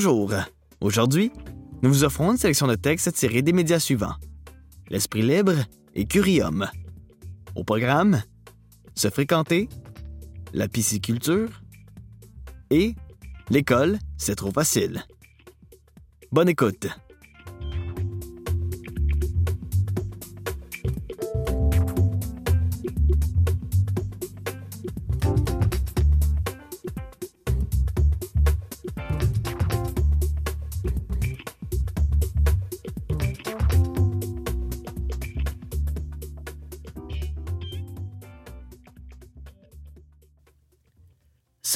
Bonjour. Aujourd'hui, nous vous offrons une sélection de textes tirés des médias suivants. L'Esprit libre et Curium. Au programme, Se fréquenter, la pisciculture et L'école, c'est trop facile. Bonne écoute.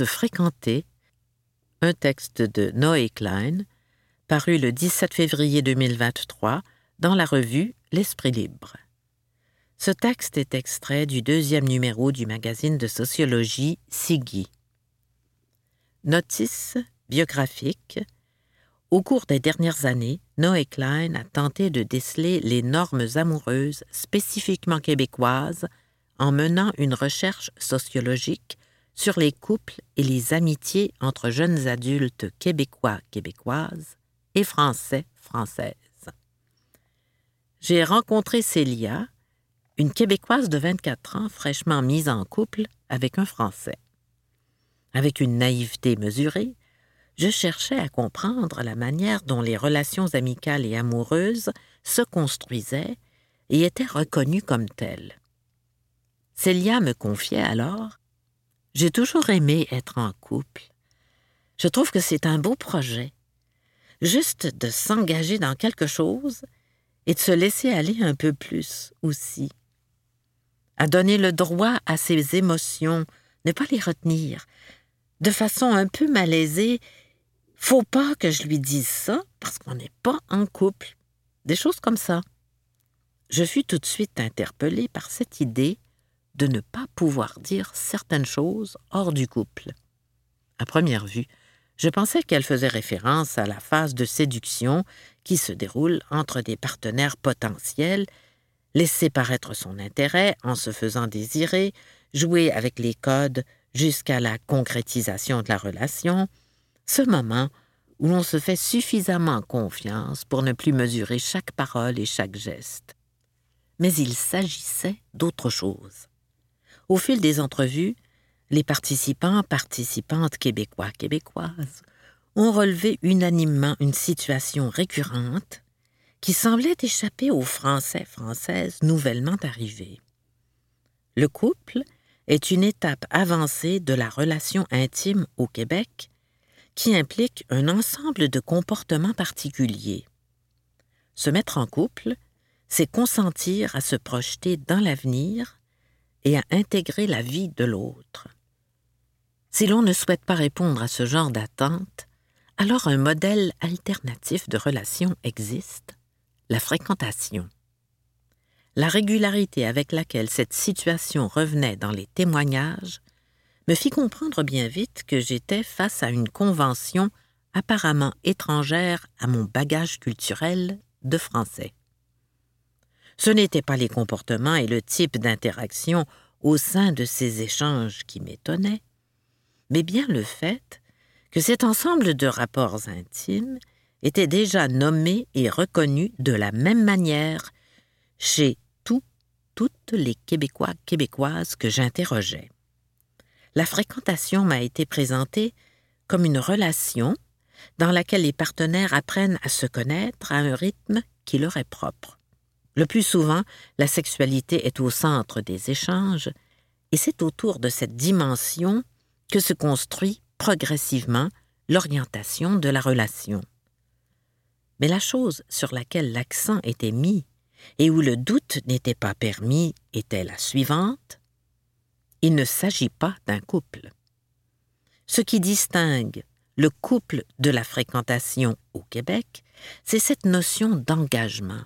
Fréquenter, un texte de Noé Klein, paru le 17 février 2023 dans la revue L'Esprit libre. Ce texte est extrait du deuxième numéro du magazine de sociologie Siggy. Notice biographique. Au cours des dernières années, Noé Klein a tenté de déceler les normes amoureuses spécifiquement québécoises en menant une recherche sociologique sur les couples et les amitiés entre jeunes adultes québécois, québécoises et français, françaises. J'ai rencontré Célia, une québécoise de 24 ans fraîchement mise en couple avec un français. Avec une naïveté mesurée, je cherchais à comprendre la manière dont les relations amicales et amoureuses se construisaient et étaient reconnues comme telles. Célia me confiait alors j'ai toujours aimé être en couple. Je trouve que c'est un beau projet. Juste de s'engager dans quelque chose et de se laisser aller un peu plus aussi. À donner le droit à ses émotions, ne pas les retenir. De façon un peu malaisée, faut pas que je lui dise ça parce qu'on n'est pas en couple. Des choses comme ça. Je fus tout de suite interpellée par cette idée de ne pas pouvoir dire certaines choses hors du couple. À première vue, je pensais qu'elle faisait référence à la phase de séduction qui se déroule entre des partenaires potentiels, laisser paraître son intérêt en se faisant désirer, jouer avec les codes jusqu'à la concrétisation de la relation, ce moment où l'on se fait suffisamment confiance pour ne plus mesurer chaque parole et chaque geste. Mais il s'agissait d'autre chose. Au fil des entrevues, les participants, participantes québécois, québécoises, ont relevé unanimement une situation récurrente qui semblait échapper aux Français, Françaises nouvellement arrivés. Le couple est une étape avancée de la relation intime au Québec qui implique un ensemble de comportements particuliers. Se mettre en couple, c'est consentir à se projeter dans l'avenir et à intégrer la vie de l'autre. Si l'on ne souhaite pas répondre à ce genre d'attente, alors un modèle alternatif de relation existe, la fréquentation. La régularité avec laquelle cette situation revenait dans les témoignages me fit comprendre bien vite que j'étais face à une convention apparemment étrangère à mon bagage culturel de français. Ce n'étaient pas les comportements et le type d'interaction au sein de ces échanges qui m'étonnaient, mais bien le fait que cet ensemble de rapports intimes était déjà nommé et reconnu de la même manière chez tout, toutes les Québécois québécoises que j'interrogeais. La fréquentation m'a été présentée comme une relation dans laquelle les partenaires apprennent à se connaître à un rythme qui leur est propre. Le plus souvent, la sexualité est au centre des échanges, et c'est autour de cette dimension que se construit progressivement l'orientation de la relation. Mais la chose sur laquelle l'accent était mis et où le doute n'était pas permis était la suivante. Il ne s'agit pas d'un couple. Ce qui distingue le couple de la fréquentation au Québec, c'est cette notion d'engagement.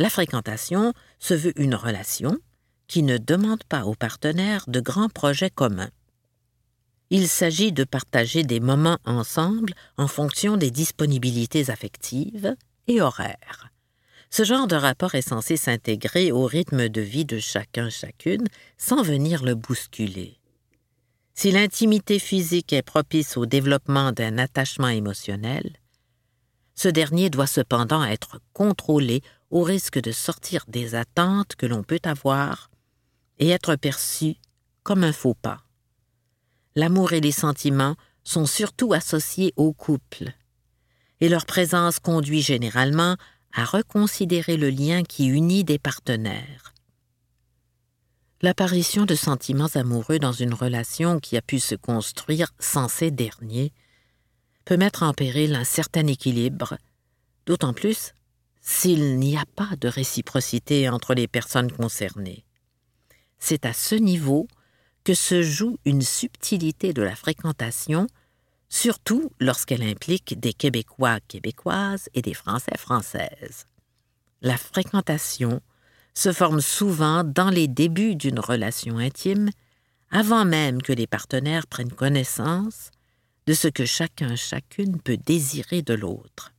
La fréquentation se veut une relation qui ne demande pas aux partenaires de grands projets communs. Il s'agit de partager des moments ensemble en fonction des disponibilités affectives et horaires. Ce genre de rapport est censé s'intégrer au rythme de vie de chacun chacune sans venir le bousculer. Si l'intimité physique est propice au développement d'un attachement émotionnel, ce dernier doit cependant être contrôlé au risque de sortir des attentes que l'on peut avoir et être perçu comme un faux pas. L'amour et les sentiments sont surtout associés au couple, et leur présence conduit généralement à reconsidérer le lien qui unit des partenaires. L'apparition de sentiments amoureux dans une relation qui a pu se construire sans ces derniers peut mettre en péril un certain équilibre, d'autant plus s'il n'y a pas de réciprocité entre les personnes concernées. C'est à ce niveau que se joue une subtilité de la fréquentation, surtout lorsqu'elle implique des Québécois québécoises et des Français françaises. La fréquentation se forme souvent dans les débuts d'une relation intime, avant même que les partenaires prennent connaissance de ce que chacun chacune peut désirer de l'autre.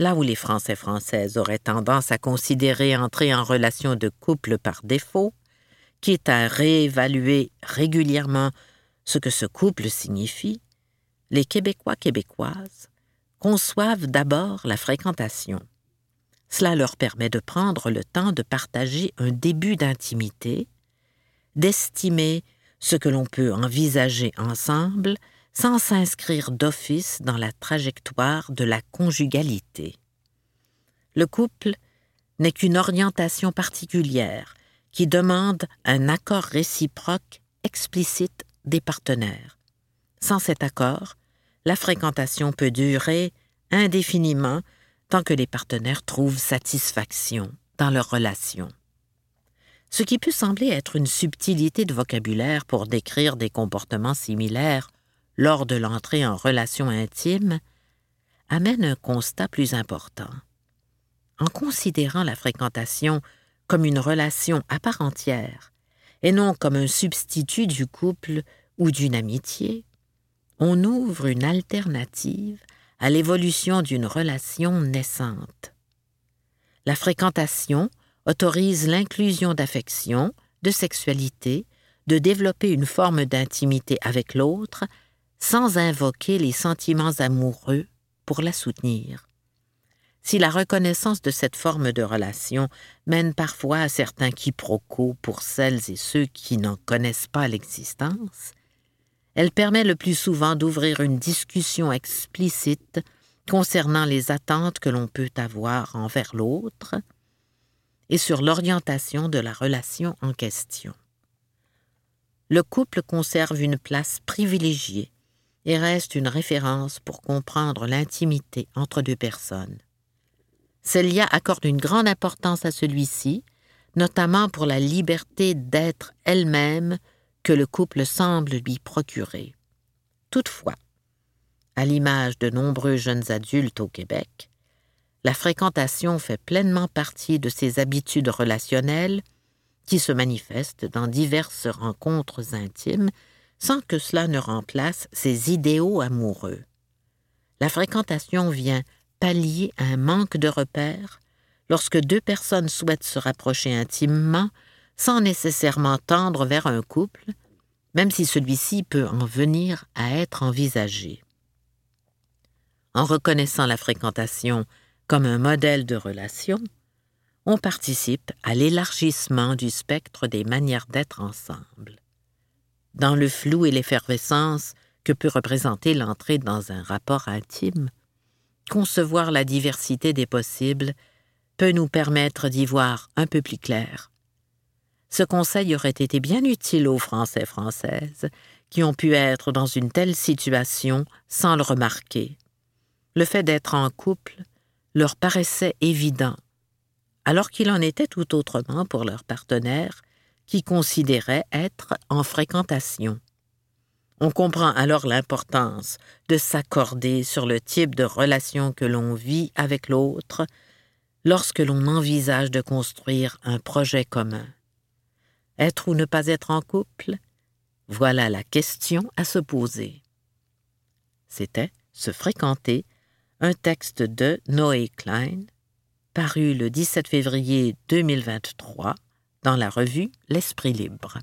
Là où les Français françaises auraient tendance à considérer entrer en relation de couple par défaut, quitte à réévaluer régulièrement ce que ce couple signifie, les Québécois québécoises conçoivent d'abord la fréquentation. Cela leur permet de prendre le temps de partager un début d'intimité, d'estimer ce que l'on peut envisager ensemble sans s'inscrire d'office dans la trajectoire de la conjugalité. Le couple n'est qu'une orientation particulière qui demande un accord réciproque explicite des partenaires. Sans cet accord, la fréquentation peut durer indéfiniment tant que les partenaires trouvent satisfaction dans leur relation. Ce qui peut sembler être une subtilité de vocabulaire pour décrire des comportements similaires lors de l'entrée en relation intime amène un constat plus important. En considérant la fréquentation comme une relation à part entière, et non comme un substitut du couple ou d'une amitié, on ouvre une alternative à l'évolution d'une relation naissante. La fréquentation autorise l'inclusion d'affection, de sexualité, de développer une forme d'intimité avec l'autre sans invoquer les sentiments amoureux pour la soutenir. Si la reconnaissance de cette forme de relation mène parfois à certains quiproquos pour celles et ceux qui n'en connaissent pas l'existence, elle permet le plus souvent d'ouvrir une discussion explicite concernant les attentes que l'on peut avoir envers l'autre et sur l'orientation de la relation en question. Le couple conserve une place privilégiée et reste une référence pour comprendre l'intimité entre deux personnes. Célia accorde une grande importance à celui-ci, notamment pour la liberté d'être elle-même que le couple semble lui procurer. Toutefois, à l'image de nombreux jeunes adultes au Québec, la fréquentation fait pleinement partie de ces habitudes relationnelles qui se manifestent dans diverses rencontres intimes sans que cela ne remplace ses idéaux amoureux. La fréquentation vient pallier un manque de repères lorsque deux personnes souhaitent se rapprocher intimement sans nécessairement tendre vers un couple, même si celui-ci peut en venir à être envisagé. En reconnaissant la fréquentation comme un modèle de relation, on participe à l'élargissement du spectre des manières d'être ensemble. Dans le flou et l'effervescence que peut représenter l'entrée dans un rapport intime, concevoir la diversité des possibles peut nous permettre d'y voir un peu plus clair. Ce conseil aurait été bien utile aux Français françaises qui ont pu être dans une telle situation sans le remarquer. Le fait d'être en couple leur paraissait évident, alors qu'il en était tout autrement pour leurs partenaires qui considéraient être en fréquentation. On comprend alors l'importance de s'accorder sur le type de relation que l'on vit avec l'autre lorsque l'on envisage de construire un projet commun. Être ou ne pas être en couple Voilà la question à se poser. C'était Se fréquenter, un texte de Noé Klein, paru le 17 février 2023 dans la revue L'Esprit libre.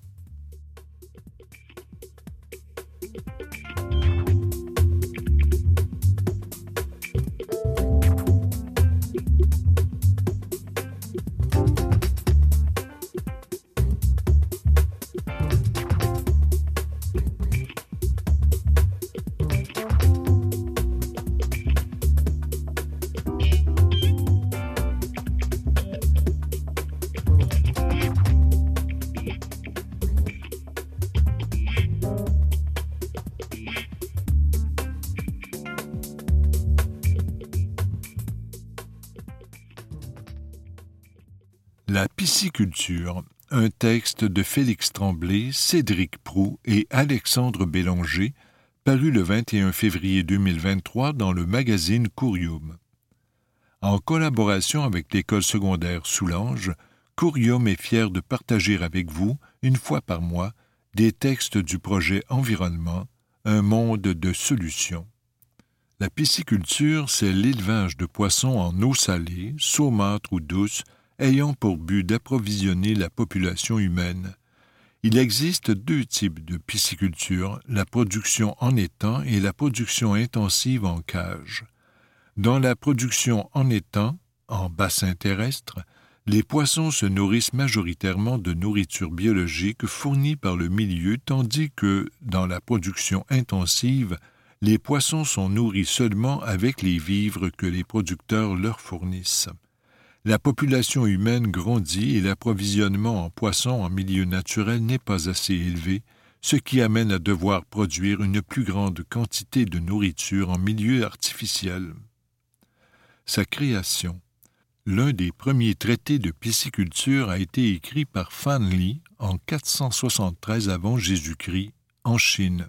Pisciculture, un texte de Félix Tremblay, Cédric Prou et Alexandre Bélanger, paru le 21 février 2023 dans le magazine Courium. En collaboration avec l'école secondaire Soulanges, Courium est fier de partager avec vous, une fois par mois, des textes du projet Environnement, un monde de solutions. La pisciculture, c'est l'élevage de poissons en eau salée, saumâtre ou douce, ayant pour but d'approvisionner la population humaine. Il existe deux types de pisciculture, la production en étang et la production intensive en cage. Dans la production en étang, en bassin terrestre, les poissons se nourrissent majoritairement de nourriture biologique fournie par le milieu, tandis que, dans la production intensive, les poissons sont nourris seulement avec les vivres que les producteurs leur fournissent. La population humaine grandit et l'approvisionnement en poissons en milieu naturel n'est pas assez élevé, ce qui amène à devoir produire une plus grande quantité de nourriture en milieu artificiel. Sa création L'un des premiers traités de pisciculture a été écrit par Fan Li en 473 avant Jésus-Christ en Chine.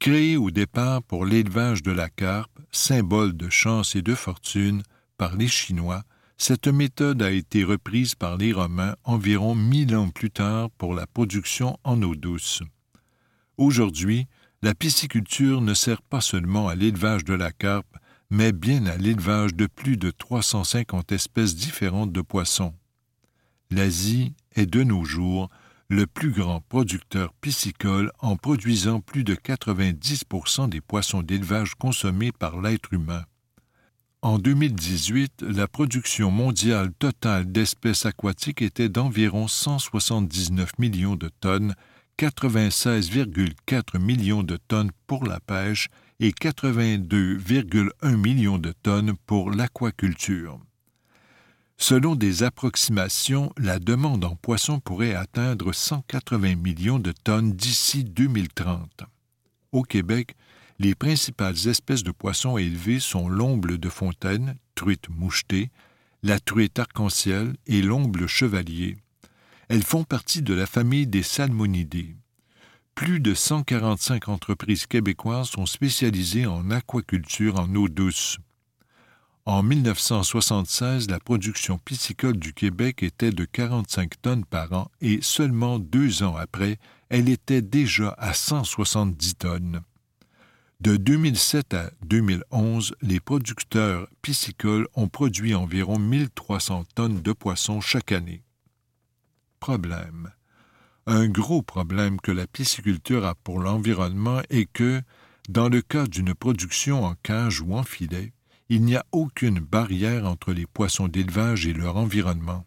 Créé au départ pour l'élevage de la carpe, symbole de chance et de fortune, par les Chinois, cette méthode a été reprise par les Romains environ mille ans plus tard pour la production en eau douce. Aujourd'hui, la pisciculture ne sert pas seulement à l'élevage de la carpe, mais bien à l'élevage de plus de 350 espèces différentes de poissons. L'Asie est de nos jours le plus grand producteur piscicole en produisant plus de 90% des poissons d'élevage consommés par l'être humain. En 2018, la production mondiale totale d'espèces aquatiques était d'environ 179 millions de tonnes, 96,4 millions de tonnes pour la pêche et 82,1 millions de tonnes pour l'aquaculture. Selon des approximations, la demande en poissons pourrait atteindre 180 millions de tonnes d'ici 2030. Au Québec, les principales espèces de poissons élevées sont l'omble de fontaine, truite mouchetée, la truite arc-en-ciel et l'omble chevalier. Elles font partie de la famille des salmonidés plus de 145 entreprises québécoises sont spécialisées en aquaculture en eau douce. En 1976, la production piscicole du Québec était de 45 tonnes par an et seulement deux ans après, elle était déjà à 170 tonnes. De 2007 à 2011, les producteurs piscicoles ont produit environ 1300 tonnes de poissons chaque année. Problème. Un gros problème que la pisciculture a pour l'environnement est que, dans le cas d'une production en cage ou en filet, il n'y a aucune barrière entre les poissons d'élevage et leur environnement.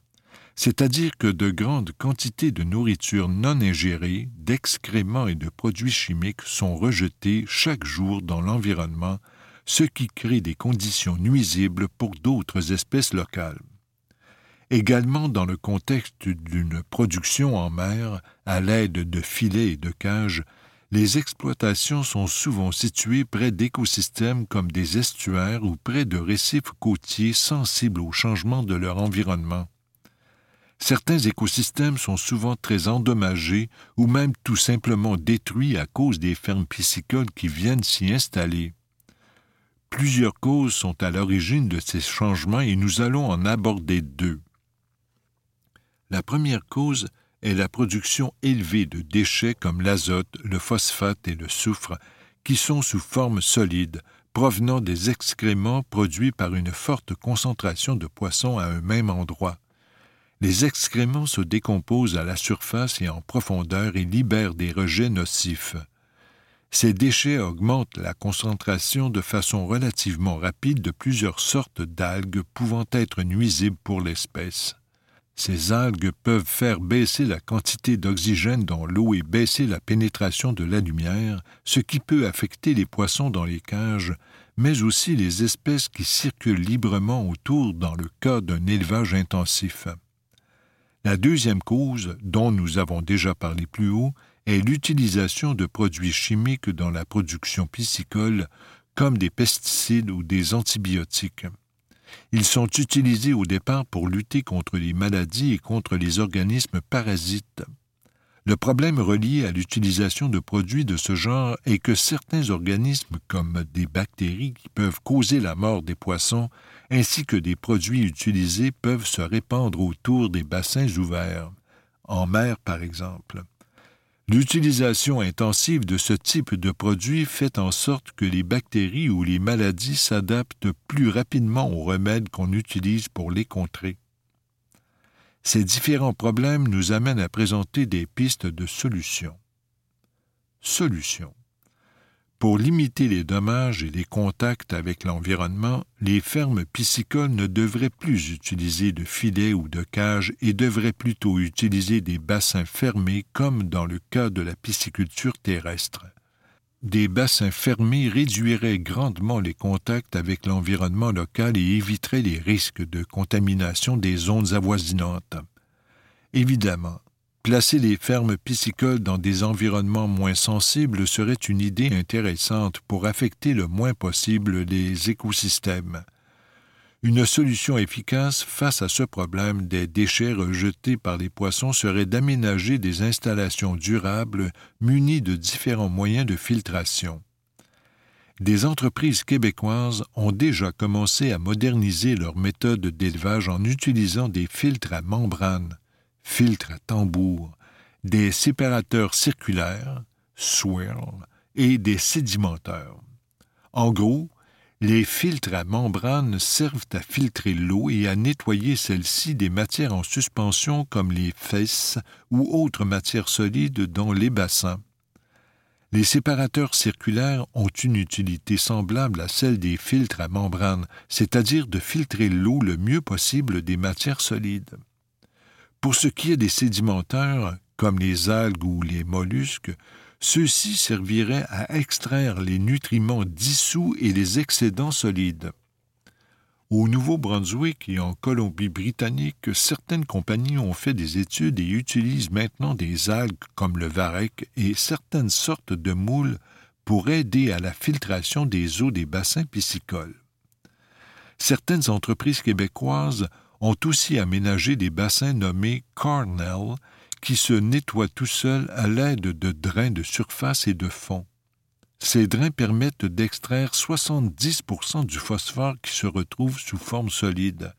C'est-à-dire que de grandes quantités de nourriture non ingérée, d'excréments et de produits chimiques sont rejetés chaque jour dans l'environnement, ce qui crée des conditions nuisibles pour d'autres espèces locales. Également dans le contexte d'une production en mer, à l'aide de filets et de cages, les exploitations sont souvent situées près d'écosystèmes comme des estuaires ou près de récifs côtiers sensibles au changement de leur environnement. Certains écosystèmes sont souvent très endommagés ou même tout simplement détruits à cause des fermes piscicoles qui viennent s'y installer. Plusieurs causes sont à l'origine de ces changements et nous allons en aborder deux. La première cause est la production élevée de déchets comme l'azote, le phosphate et le soufre, qui sont sous forme solide, provenant des excréments produits par une forte concentration de poissons à un même endroit. Les excréments se décomposent à la surface et en profondeur et libèrent des rejets nocifs. Ces déchets augmentent la concentration de façon relativement rapide de plusieurs sortes d'algues pouvant être nuisibles pour l'espèce. Ces algues peuvent faire baisser la quantité d'oxygène dans l'eau et baisser la pénétration de la lumière, ce qui peut affecter les poissons dans les cages, mais aussi les espèces qui circulent librement autour dans le cas d'un élevage intensif. La deuxième cause, dont nous avons déjà parlé plus haut, est l'utilisation de produits chimiques dans la production piscicole, comme des pesticides ou des antibiotiques. Ils sont utilisés au départ pour lutter contre les maladies et contre les organismes parasites. Le problème relié à l'utilisation de produits de ce genre est que certains organismes, comme des bactéries qui peuvent causer la mort des poissons, ainsi que des produits utilisés peuvent se répandre autour des bassins ouverts, en mer par exemple. L'utilisation intensive de ce type de produits fait en sorte que les bactéries ou les maladies s'adaptent plus rapidement aux remèdes qu'on utilise pour les contrer. Ces différents problèmes nous amènent à présenter des pistes de solutions. Solutions. Pour limiter les dommages et les contacts avec l'environnement, les fermes piscicoles ne devraient plus utiliser de filets ou de cages et devraient plutôt utiliser des bassins fermés comme dans le cas de la pisciculture terrestre. Des bassins fermés réduiraient grandement les contacts avec l'environnement local et éviteraient les risques de contamination des zones avoisinantes. Évidemment, Placer les fermes piscicoles dans des environnements moins sensibles serait une idée intéressante pour affecter le moins possible les écosystèmes. Une solution efficace face à ce problème des déchets rejetés par les poissons serait d'aménager des installations durables munies de différents moyens de filtration. Des entreprises québécoises ont déjà commencé à moderniser leurs méthodes d'élevage en utilisant des filtres à membrane filtres à tambour, des séparateurs circulaires, swirl, et des sédimenteurs. En gros, les filtres à membrane servent à filtrer l'eau et à nettoyer celle-ci des matières en suspension comme les fesses ou autres matières solides dans les bassins. Les séparateurs circulaires ont une utilité semblable à celle des filtres à membrane, c'est-à-dire de filtrer l'eau le mieux possible des matières solides. Pour ce qui est des sédimentaires, comme les algues ou les mollusques, ceux-ci serviraient à extraire les nutriments dissous et les excédents solides. Au Nouveau-Brunswick et en Colombie-Britannique, certaines compagnies ont fait des études et utilisent maintenant des algues comme le varech et certaines sortes de moules pour aider à la filtration des eaux des bassins piscicoles. Certaines entreprises québécoises ont aussi aménagé des bassins nommés Carnell qui se nettoient tout seuls à l'aide de drains de surface et de fond. Ces drains permettent d'extraire 70% du phosphore qui se retrouve sous forme solide.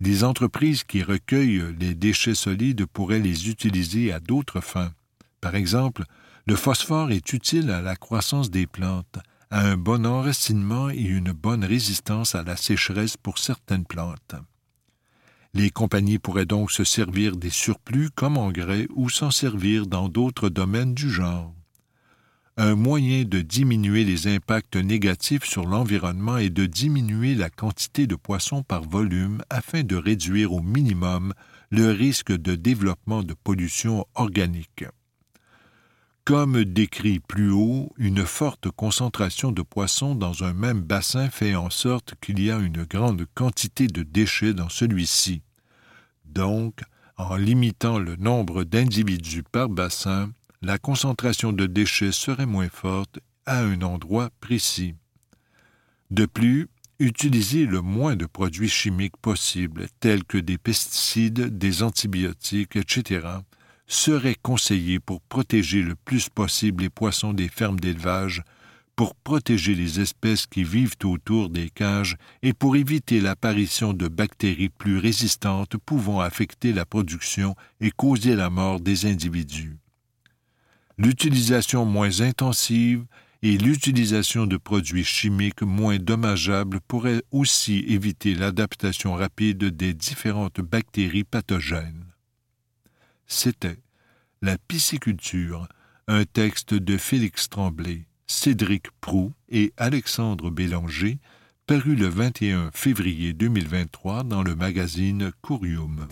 Les entreprises qui recueillent les déchets solides pourraient les utiliser à d'autres fins. Par exemple, le phosphore est utile à la croissance des plantes, à un bon enracinement et une bonne résistance à la sécheresse pour certaines plantes. Les compagnies pourraient donc se servir des surplus comme engrais ou s'en servir dans d'autres domaines du genre. Un moyen de diminuer les impacts négatifs sur l'environnement est de diminuer la quantité de poissons par volume afin de réduire au minimum le risque de développement de pollution organique. Comme décrit plus haut, une forte concentration de poissons dans un même bassin fait en sorte qu'il y a une grande quantité de déchets dans celui-ci. Donc, en limitant le nombre d'individus par bassin, la concentration de déchets serait moins forte à un endroit précis. De plus, utiliser le moins de produits chimiques possibles, tels que des pesticides, des antibiotiques, etc., serait conseillé pour protéger le plus possible les poissons des fermes d'élevage pour protéger les espèces qui vivent autour des cages et pour éviter l'apparition de bactéries plus résistantes pouvant affecter la production et causer la mort des individus. L'utilisation moins intensive et l'utilisation de produits chimiques moins dommageables pourraient aussi éviter l'adaptation rapide des différentes bactéries pathogènes. C'était La pisciculture, un texte de Félix Tremblay, Cédric Prou et Alexandre Bélanger, paru le 21 février 2023 dans le magazine Courium.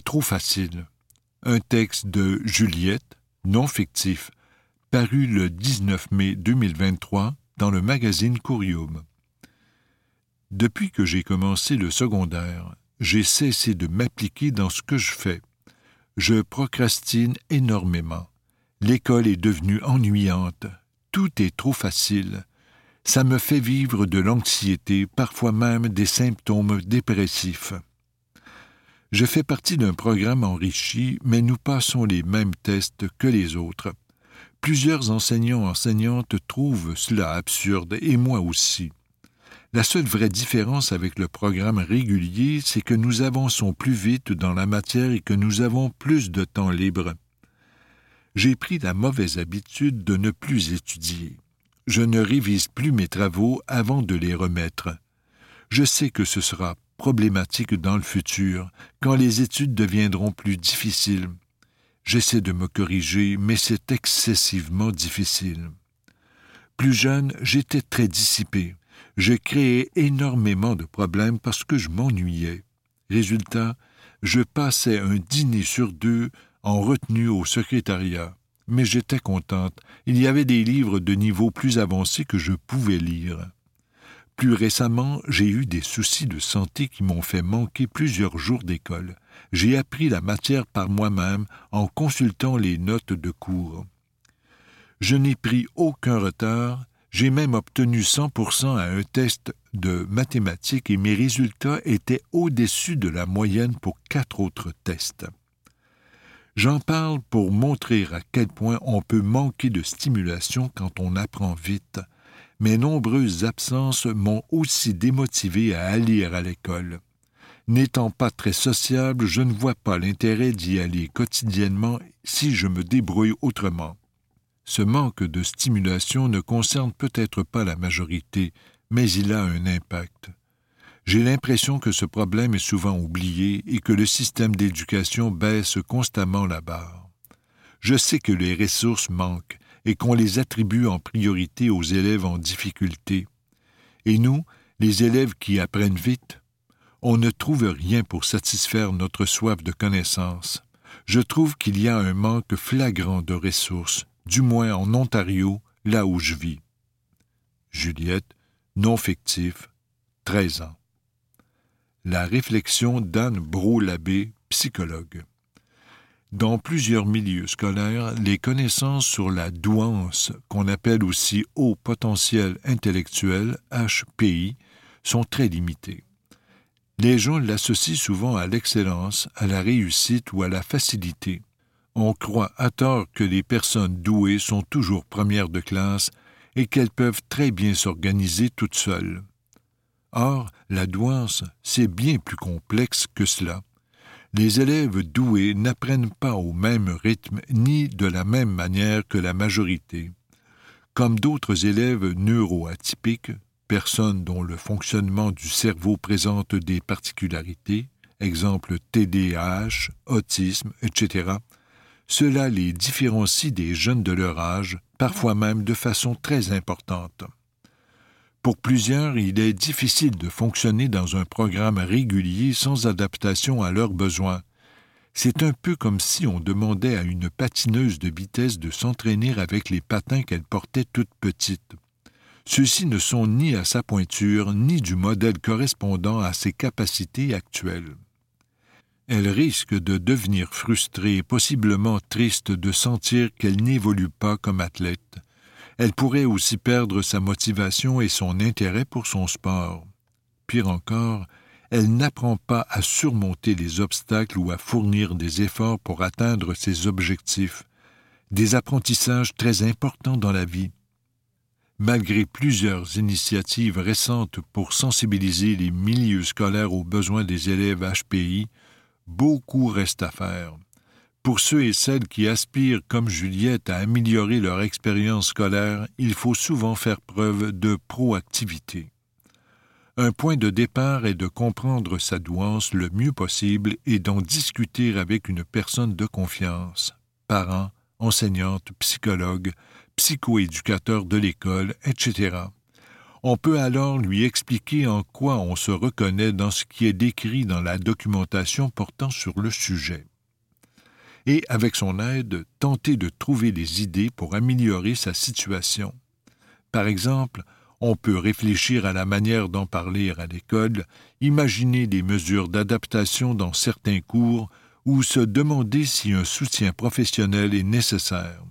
Trop facile. Un texte de Juliette, non fictif, paru le 19 mai 2023 dans le magazine Courium. Depuis que j'ai commencé le secondaire, j'ai cessé de m'appliquer dans ce que je fais. Je procrastine énormément. L'école est devenue ennuyante. Tout est trop facile. Ça me fait vivre de l'anxiété, parfois même des symptômes dépressifs. Je fais partie d'un programme enrichi, mais nous passons les mêmes tests que les autres. Plusieurs enseignants enseignantes trouvent cela absurde, et moi aussi. La seule vraie différence avec le programme régulier, c'est que nous avançons plus vite dans la matière et que nous avons plus de temps libre. J'ai pris la mauvaise habitude de ne plus étudier. Je ne révise plus mes travaux avant de les remettre. Je sais que ce sera problématique dans le futur, quand les études deviendront plus difficiles. J'essaie de me corriger, mais c'est excessivement difficile. Plus jeune, j'étais très dissipé je créais énormément de problèmes parce que je m'ennuyais. Résultat, je passais un dîner sur deux en retenue au secrétariat. Mais j'étais contente. Il y avait des livres de niveau plus avancé que je pouvais lire. Plus récemment, j'ai eu des soucis de santé qui m'ont fait manquer plusieurs jours d'école. J'ai appris la matière par moi-même en consultant les notes de cours. Je n'ai pris aucun retard j'ai même obtenu 100% à un test de mathématiques et mes résultats étaient au-dessus de la moyenne pour quatre autres tests. J'en parle pour montrer à quel point on peut manquer de stimulation quand on apprend vite. Mes nombreuses absences m'ont aussi démotivé à aller à l'école. N'étant pas très sociable, je ne vois pas l'intérêt d'y aller quotidiennement si je me débrouille autrement. Ce manque de stimulation ne concerne peut-être pas la majorité, mais il a un impact. J'ai l'impression que ce problème est souvent oublié et que le système d'éducation baisse constamment la barre. Je sais que les ressources manquent et qu'on les attribue en priorité aux élèves en difficulté. Et nous, les élèves qui apprennent vite, on ne trouve rien pour satisfaire notre soif de connaissance. Je trouve qu'il y a un manque flagrant de ressources, du moins en Ontario, là où je vis. Juliette, non fictif, 13 ans. La réflexion d'Anne Brault-Labbé, psychologue. Dans plusieurs milieux scolaires, les connaissances sur la douance, qu'on appelle aussi haut potentiel intellectuel, HPI, sont très limitées. Les gens l'associent souvent à l'excellence, à la réussite ou à la facilité on croit à tort que les personnes douées sont toujours premières de classe et qu'elles peuvent très bien s'organiser toutes seules. Or, la douance, c'est bien plus complexe que cela. Les élèves doués n'apprennent pas au même rythme ni de la même manière que la majorité. Comme d'autres élèves neuroatypiques, personnes dont le fonctionnement du cerveau présente des particularités, exemple TDAH, autisme, etc., cela les différencie des jeunes de leur âge, parfois même de façon très importante. Pour plusieurs, il est difficile de fonctionner dans un programme régulier sans adaptation à leurs besoins. C'est un peu comme si on demandait à une patineuse de vitesse de s'entraîner avec les patins qu'elle portait toute petite. Ceux-ci ne sont ni à sa pointure, ni du modèle correspondant à ses capacités actuelles elle risque de devenir frustrée et possiblement triste de sentir qu'elle n'évolue pas comme athlète. Elle pourrait aussi perdre sa motivation et son intérêt pour son sport. Pire encore, elle n'apprend pas à surmonter les obstacles ou à fournir des efforts pour atteindre ses objectifs, des apprentissages très importants dans la vie. Malgré plusieurs initiatives récentes pour sensibiliser les milieux scolaires aux besoins des élèves HPI, beaucoup reste à faire. Pour ceux et celles qui aspirent, comme Juliette, à améliorer leur expérience scolaire, il faut souvent faire preuve de proactivité. Un point de départ est de comprendre sa douance le mieux possible et d'en discuter avec une personne de confiance, parents, enseignante, psychologue, psychoéducateur de l'école, etc. On peut alors lui expliquer en quoi on se reconnaît dans ce qui est décrit dans la documentation portant sur le sujet. Et, avec son aide, tenter de trouver des idées pour améliorer sa situation. Par exemple, on peut réfléchir à la manière d'en parler à l'école, imaginer des mesures d'adaptation dans certains cours ou se demander si un soutien professionnel est nécessaire.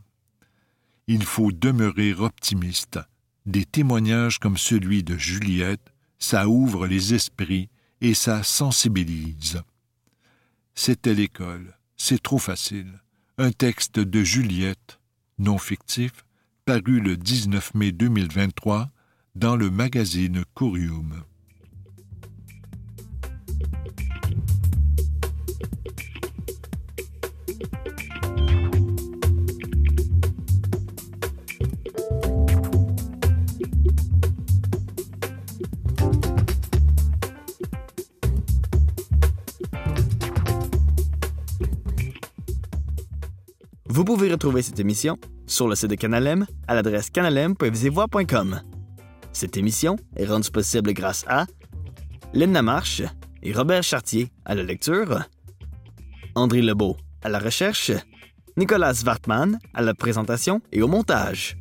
Il faut demeurer optimiste. Des témoignages comme celui de Juliette, ça ouvre les esprits et ça sensibilise. C'était l'école, c'est trop facile. Un texte de Juliette, non fictif, paru le 19 mai 2023 dans le magazine Curium. Vous pouvez retrouver cette émission sur le site de Canalem à l'adresse canalem.visivoix.com. Cette émission est rendue possible grâce à Linda Marche et Robert Chartier à la lecture, André Lebeau à la recherche, Nicolas Wartman à la présentation et au montage.